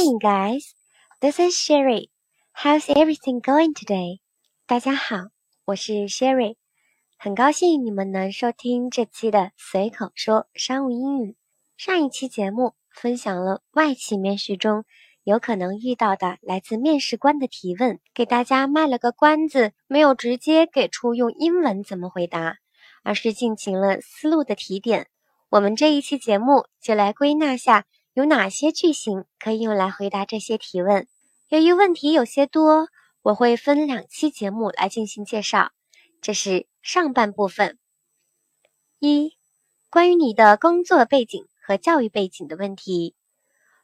Hey guys, this is Sherry. How's everything going today? 大家好，我是 Sherry，很高兴你们能收听这期的随口说商务英语。上一期节目分享了外企面试中有可能遇到的来自面试官的提问，给大家卖了个关子，没有直接给出用英文怎么回答，而是进行了思路的提点。我们这一期节目就来归纳下。有哪些句型可以用来回答这些提问？由于问题有些多，我会分两期节目来进行介绍。这是上半部分。一、关于你的工作背景和教育背景的问题。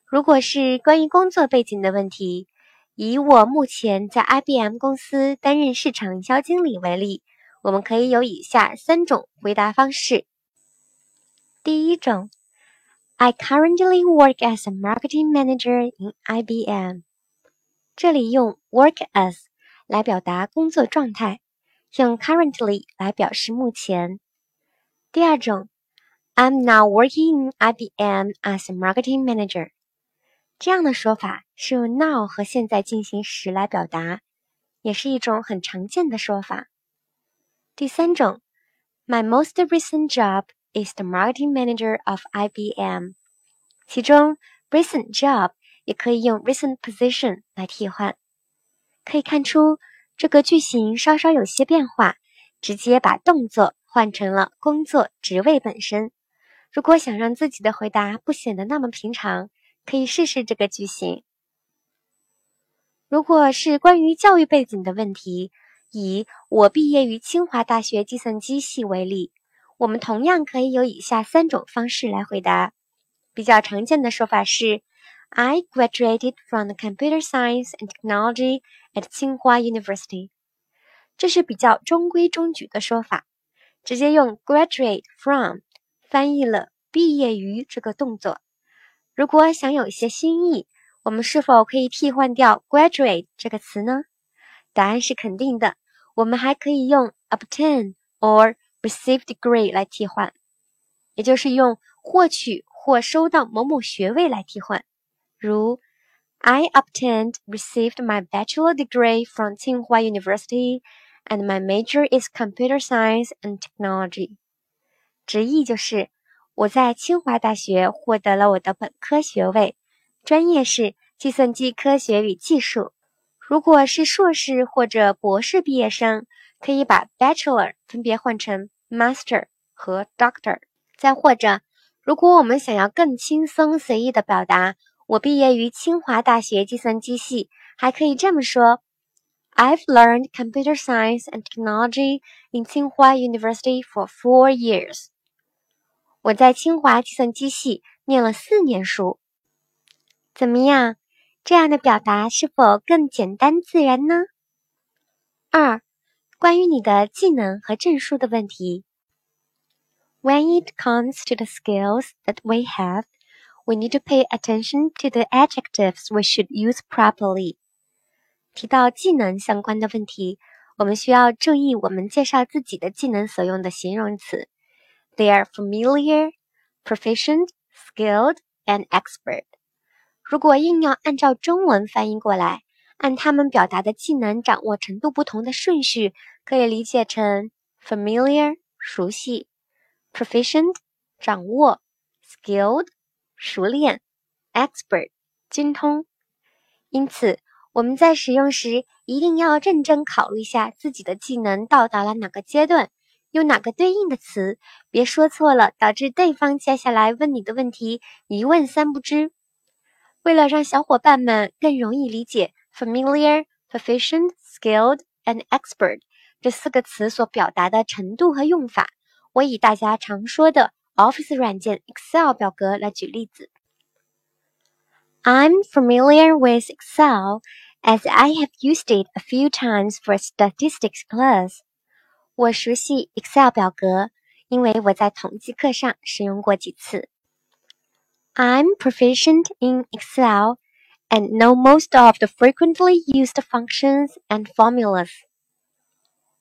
如果是关于工作背景的问题，以我目前在 IBM 公司担任市场营销经理为例，我们可以有以下三种回答方式。第一种。I currently work as a marketing manager in IBM。这里用 work as 来表达工作状态，用 currently 来表示目前。第二种，I'm now working in IBM as a marketing manager。这样的说法是用 now 和现在进行时来表达，也是一种很常见的说法。第三种，My most recent job is the marketing manager of IBM，其中 recent job 也可以用 recent position 来替换。可以看出这个句型稍稍有些变化，直接把动作换成了工作职位本身。如果想让自己的回答不显得那么平常，可以试试这个句型。如果是关于教育背景的问题，以我毕业于清华大学计算机系为例。我们同样可以有以下三种方式来回答。比较常见的说法是：I graduated from the computer science and technology at Tsinghua University。这是比较中规中矩的说法，直接用 graduate from 翻译了毕业于这个动作。如果想有一些新意，我们是否可以替换掉 graduate 这个词呢？答案是肯定的。我们还可以用 obtain or receive degree 来替换，也就是用获取或收到某某学位来替换。如 I obtained received my bachelor degree from Tsinghua University, and my major is computer science and technology。直译就是我在清华大学获得了我的本科学位，专业是计算机科学与技术。如果是硕士或者博士毕业生，可以把 bachelor 分别换成 Master 和 Doctor，再或者，如果我们想要更轻松随意的表达，我毕业于清华大学计算机系，还可以这么说：I've learned computer science and technology in Tsinghua University for four years。我在清华计算机系念了四年书。怎么样？这样的表达是否更简单自然呢？二。关于你的技能和证书的问题。When it comes to the skills that we have, we need to pay attention to the adjectives we should use properly. 提到技能相关的问题，我们需要注意我们介绍自己的技能所用的形容词。They are familiar, proficient, skilled, and expert. 如果硬要按照中文翻译过来， 按他们表达的技能掌握程度不同的顺序，可以理解成 familiar 熟悉，proficient 掌握，skilled 熟练，expert 精通。因此，我们在使用时一定要认真考虑一下自己的技能到达了哪个阶段，用哪个对应的词，别说错了，导致对方接下来问你的问题一问三不知。为了让小伙伴们更容易理解。Familiar, proficient, skilled, and expert 这四个词所表达的程度和用法，我以大家常说的 Office 软件 Excel 表格来举例子。I'm familiar with Excel as I have used it a few times for statistics class。我熟悉 Excel 表格，因为我在统计课上使用过几次。I'm proficient in Excel and know most of the frequently used functions and formulas.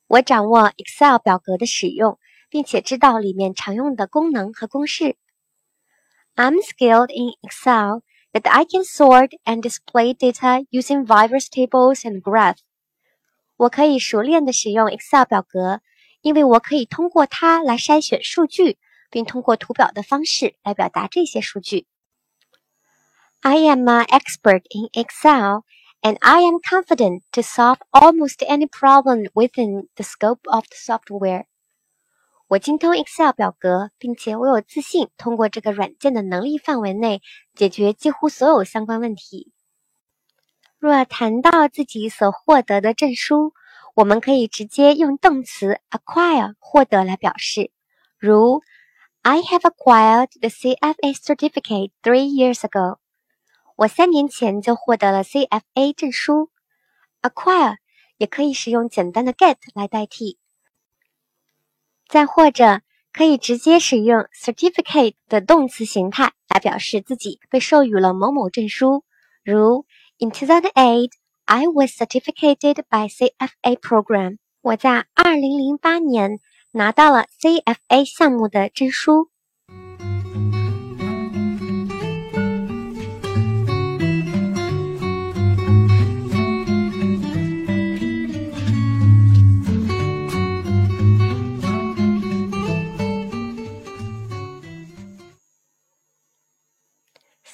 我掌握 Excel 表格的使用，并且知道里面常用的功能和公式。I'm skilled in Excel that I can sort and display data using various tables and graphs. 我可以熟练的使用 Excel 表格，因为我可以通过它来筛选数据，并通过图表的方式来表达这些数据。 I am an expert in Excel, and I am confident to solve almost any problem within the scope of the software. 我精通 Excel 表格，并且我有自信通过这个软件的能力范围内解决几乎所有相关问题。若谈到自己所获得的证书，我们可以直接用动词 acquire 获得来表示，如 I have acquired the CFA certificate three years ago。 我三年前就获得了 CFA 证书。acquire 也可以使用简单的 get 来代替。再或者，可以直接使用 certificate 的动词形态来表示自己被授予了某某证书，如 In 2008, I was certificated by CFA program。我在2008年拿到了 CFA 项目的证书。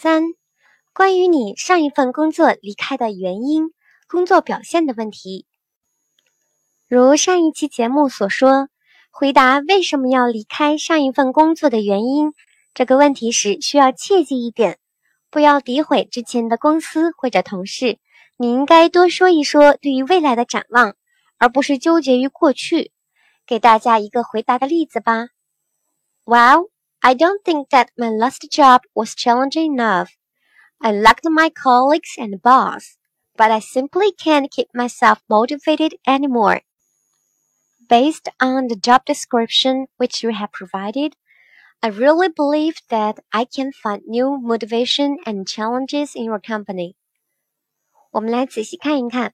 三、关于你上一份工作离开的原因、工作表现的问题。如上一期节目所说，回答为什么要离开上一份工作的原因这个问题时，需要切记一点：不要诋毁之前的公司或者同事。你应该多说一说对于未来的展望，而不是纠结于过去。给大家一个回答的例子吧。哇哦。I don't think that my last job was challenging enough. I liked my colleagues and boss, but I simply can't keep myself motivated anymore. Based on the job description which you have provided, I really believe that I can find new motivation and challenges in your company. 我们来仔细看一看.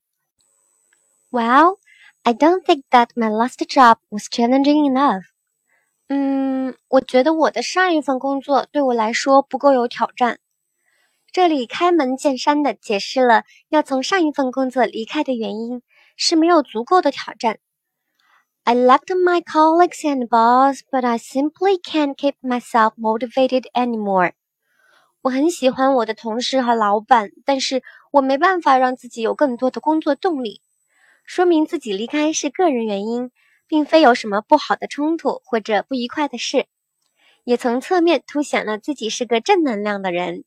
Well, I don't think that my last job was challenging enough. 嗯，我觉得我的上一份工作对我来说不够有挑战。这里开门见山的解释了要从上一份工作离开的原因是没有足够的挑战。I loved my colleagues and boss, but I simply can't keep myself motivated anymore. 我很喜欢我的同事和老板，但是我没办法让自己有更多的工作动力。说明自己离开是个人原因。并非有什么不好的冲突或者不愉快的事，也从侧面凸显了自己是个正能量的人。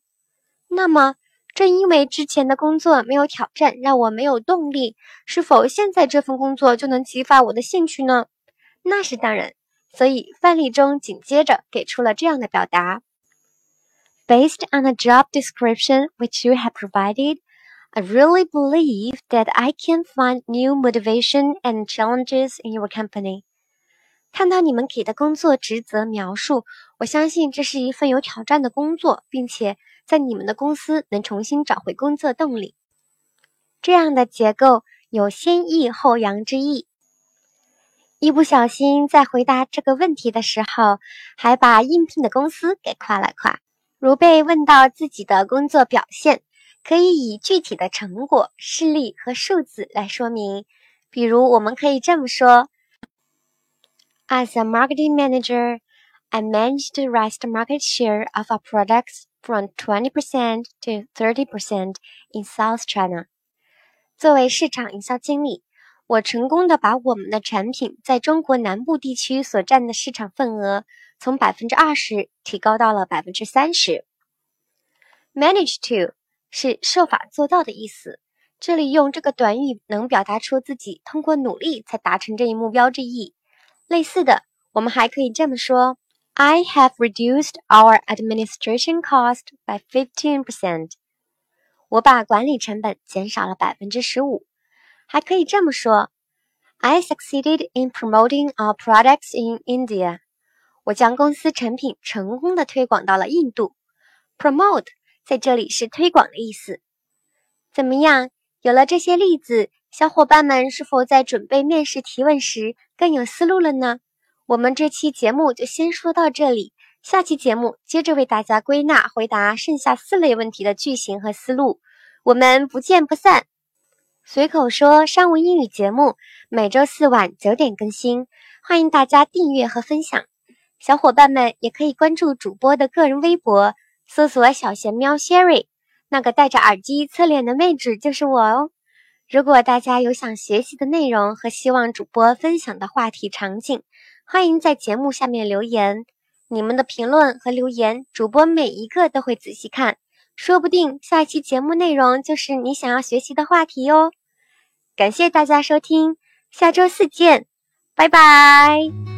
那么，正因为之前的工作没有挑战，让我没有动力，是否现在这份工作就能激发我的兴趣呢？那是当然。所以范例中紧接着给出了这样的表达：Based on the job description which you have provided. I really believe that I can find new motivation and challenges in your company. 看到你们给的工作职责描述，我相信这是一份有挑战的工作，并且在你们的公司能重新找回工作动力。这样的结构有先抑后扬之意。一不小心在回答这个问题的时候，还把应聘的公司给夸了夸。如被问到自己的工作表现。可以以具体的成果、事例和数字来说明。比如，我们可以这么说：As a marketing manager, I managed to raise the market share of our products from 20% to 30% in South China。作为市场营销经理，我成功的把我们的产品在中国南部地区所占的市场份额从百分之二十提高到了百分之三十。Manage to 是设法做到的意思。这里用这个短语能表达出自己通过努力才达成这一目标之意。类似的，我们还可以这么说：I have reduced our administration cost by fifteen percent。我把管理成本减少了百分之十五。还可以这么说：I succeeded in promoting our products in India。我将公司产品成功的推广到了印度。Promote。在这里是推广的意思。怎么样？有了这些例子，小伙伴们是否在准备面试提问时更有思路了呢？我们这期节目就先说到这里，下期节目接着为大家归纳回答剩下四类问题的句型和思路，我们不见不散。随口说商务英语节目每周四晚九点更新，欢迎大家订阅和分享。小伙伴们也可以关注主播的个人微博，搜索“小贤喵 Sherry”，那个戴着耳机侧脸的妹纸就是我哦。如果大家有想学习的内容和希望主播分享的话题场景，欢迎在节目下面留言。你们的评论和留言，主播每一个都会仔细看。说不定下一期节目内容就是你想要学习的话题哟。感谢大家收听，下周四见，拜拜。